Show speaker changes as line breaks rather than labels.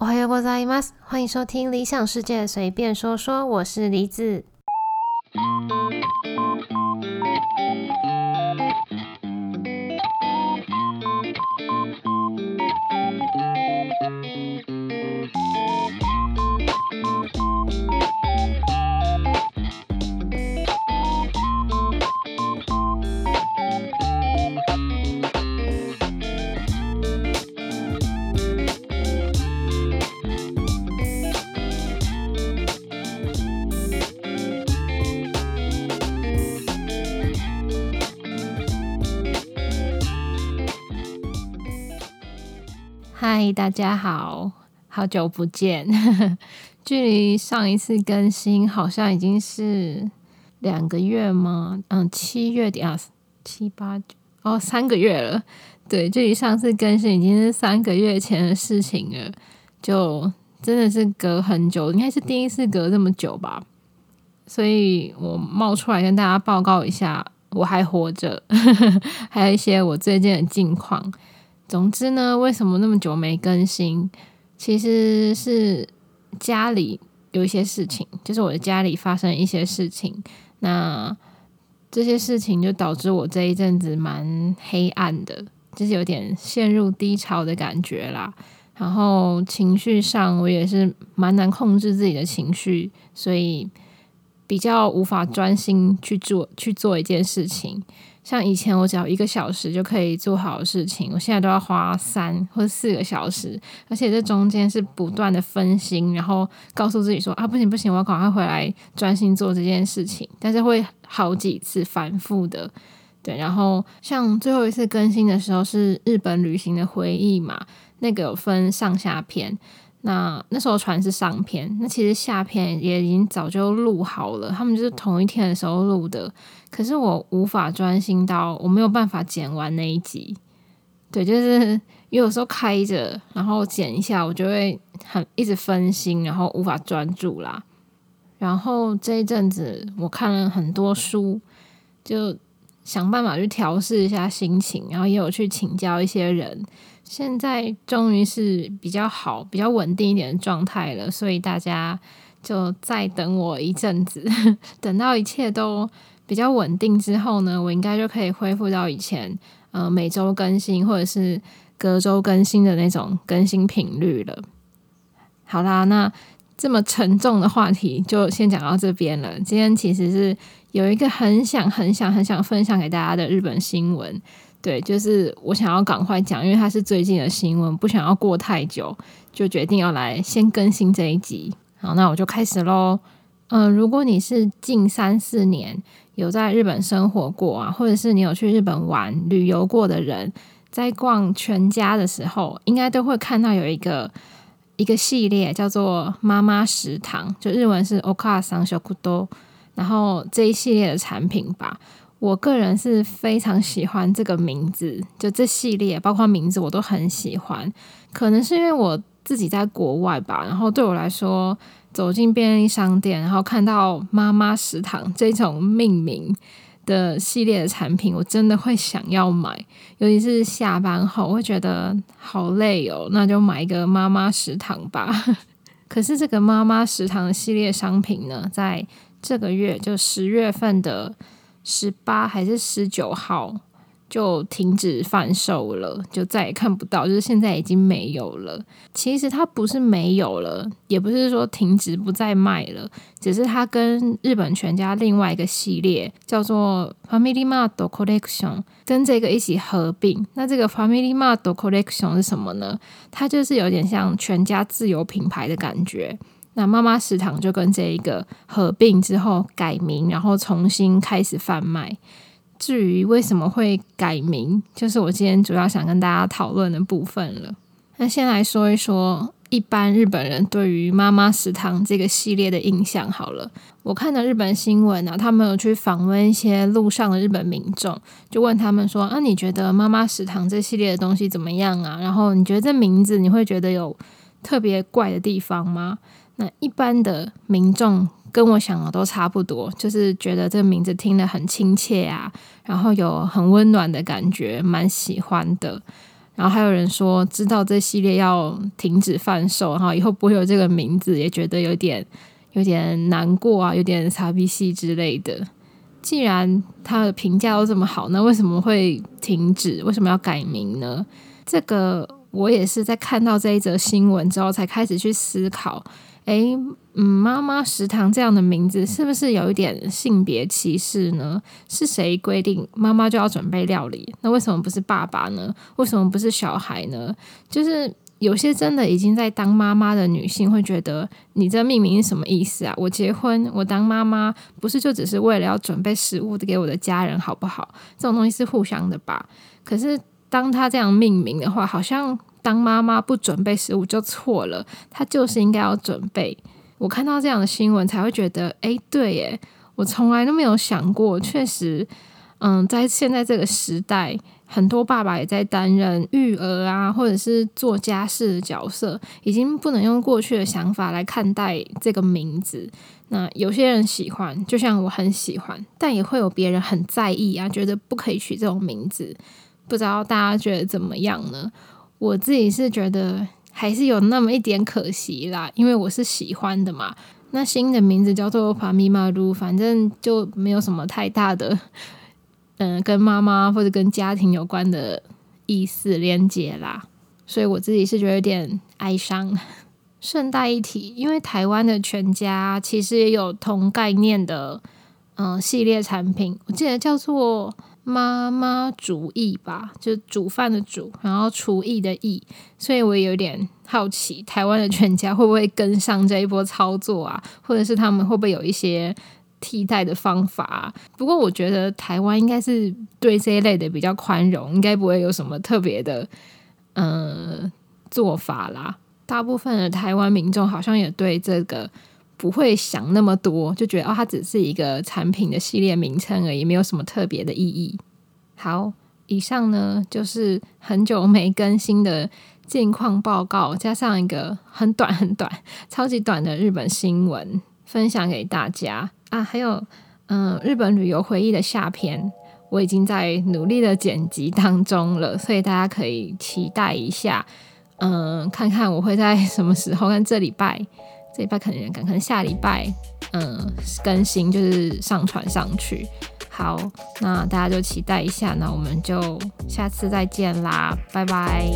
おはようございます。欢迎收听《理想世界随便说说》，我是梨子。 嗨，大家好，好久不见。距离上一次更新好像已经是两个月吗？嗯，七月底啊，七八九哦，三个月了。对，距离上次更新已经是三个月前的事情了，就真的是隔很久，应该是第一次隔这么久吧。所以我冒出来跟大家报告一下，我还活着，还有一些我最近的近况。总之呢，为什么那么久没更新？其实是家里有一些事情，就是我的家里发生一些事情。那这些事情就导致我这一阵子蛮黑暗的，就是有点陷入低潮的感觉啦。然后情绪上，我也是蛮难控制自己的情绪，所以比较无法专心去做去做一件事情。像以前我只要一个小时就可以做好的事情，我现在都要花三或四个小时，而且这中间是不断的分心，然后告诉自己说啊不行不行，我要赶快回来专心做这件事情，但是会好几次反复的，对。然后像最后一次更新的时候是日本旅行的回忆嘛，那个有分上下篇。那那时候传是上篇，那其实下篇也已经早就录好了，他们就是同一天的时候录的。可是我无法专心到，我没有办法剪完那一集。对，就是有时候开着，然后剪一下，我就会很一直分心，然后无法专注啦。然后这一阵子我看了很多书，就想办法去调试一下心情，然后也有去请教一些人。现在终于是比较好、比较稳定一点的状态了，所以大家就再等我一阵子，等到一切都比较稳定之后呢，我应该就可以恢复到以前呃每周更新或者是隔周更新的那种更新频率了。好啦，那这么沉重的话题就先讲到这边了。今天其实是有一个很想、很想、很想分享给大家的日本新闻。对，就是我想要赶快讲，因为它是最近的新闻，不想要过太久，就决定要来先更新这一集。好，那我就开始喽。嗯，如果你是近三四年有在日本生活过啊，或者是你有去日本玩旅游过的人，在逛全家的时候，应该都会看到有一个一个系列叫做“妈妈食堂”，就日文是 “oka san shokudo”，然后这一系列的产品吧。我个人是非常喜欢这个名字，就这系列，包括名字我都很喜欢。可能是因为我自己在国外吧，然后对我来说，走进便利商店，然后看到“妈妈食堂”这种命名的系列的产品，我真的会想要买。尤其是下班后，我会觉得好累哦，那就买一个“妈妈食堂”吧。可是这个“妈妈食堂”系列商品呢，在这个月就十月份的。十八还是十九号就停止贩售了，就再也看不到，就是现在已经没有了。其实它不是没有了，也不是说停止不再卖了，只是它跟日本全家另外一个系列叫做 Family Mart Collection 跟这个一起合并。那这个 Family Mart Collection 是什么呢？它就是有点像全家自有品牌的感觉。那妈妈食堂就跟这一个合并之后改名，然后重新开始贩卖。至于为什么会改名，就是我今天主要想跟大家讨论的部分了。那先来说一说一般日本人对于妈妈食堂这个系列的印象好了。我看的日本新闻啊，他们有去访问一些路上的日本民众，就问他们说：“啊，你觉得妈妈食堂这系列的东西怎么样啊？然后你觉得这名字你会觉得有特别怪的地方吗？”那一般的民众跟我想的都差不多，就是觉得这个名字听得很亲切啊，然后有很温暖的感觉，蛮喜欢的。然后还有人说知道这系列要停止贩售，然后以后不会有这个名字，也觉得有点有点难过啊，有点傻逼戏之类的。既然他的评价都这么好，那为什么会停止？为什么要改名呢？这个我也是在看到这一则新闻之后才开始去思考。诶，嗯，妈妈食堂这样的名字是不是有一点性别歧视呢？是谁规定妈妈就要准备料理？那为什么不是爸爸呢？为什么不是小孩呢？就是有些真的已经在当妈妈的女性会觉得，你这命名是什么意思啊？我结婚，我当妈妈，不是就只是为了要准备食物给我的家人，好不好？这种东西是互相的吧？可是当他这样命名的话，好像。当妈妈不准备食物就错了，她就是应该要准备。我看到这样的新闻才会觉得，哎，对耶，我从来都没有想过。确实，嗯，在现在这个时代，很多爸爸也在担任育儿啊，或者是做家事的角色，已经不能用过去的想法来看待这个名字。那有些人喜欢，就像我很喜欢，但也会有别人很在意啊，觉得不可以取这种名字。不知道大家觉得怎么样呢？我自己是觉得还是有那么一点可惜啦，因为我是喜欢的嘛。那新的名字叫做帕米马鲁，反正就没有什么太大的，嗯，跟妈妈或者跟家庭有关的意思连接啦。所以我自己是觉得有点哀伤。顺带一提，因为台湾的全家其实也有同概念的，嗯，系列产品，我记得叫做。妈妈主意吧，就煮饭的煮，然后厨艺的艺，所以我有点好奇，台湾的全家会不会跟上这一波操作啊？或者是他们会不会有一些替代的方法啊？不过我觉得台湾应该是对这一类的比较宽容，应该不会有什么特别的嗯做法啦。大部分的台湾民众好像也对这个。不会想那么多，就觉得哦，它只是一个产品的系列名称而已，没有什么特别的意义。好，以上呢就是很久没更新的近况报告，加上一个很短很短、超级短的日本新闻，分享给大家啊。还有，嗯，日本旅游回忆的下篇，我已经在努力的剪辑当中了，所以大家可以期待一下，嗯，看看我会在什么时候，看这礼拜。这礼拜可能赶可能下礼拜，嗯，更新就是上传上去。好，那大家就期待一下，那我们就下次再见啦，拜拜。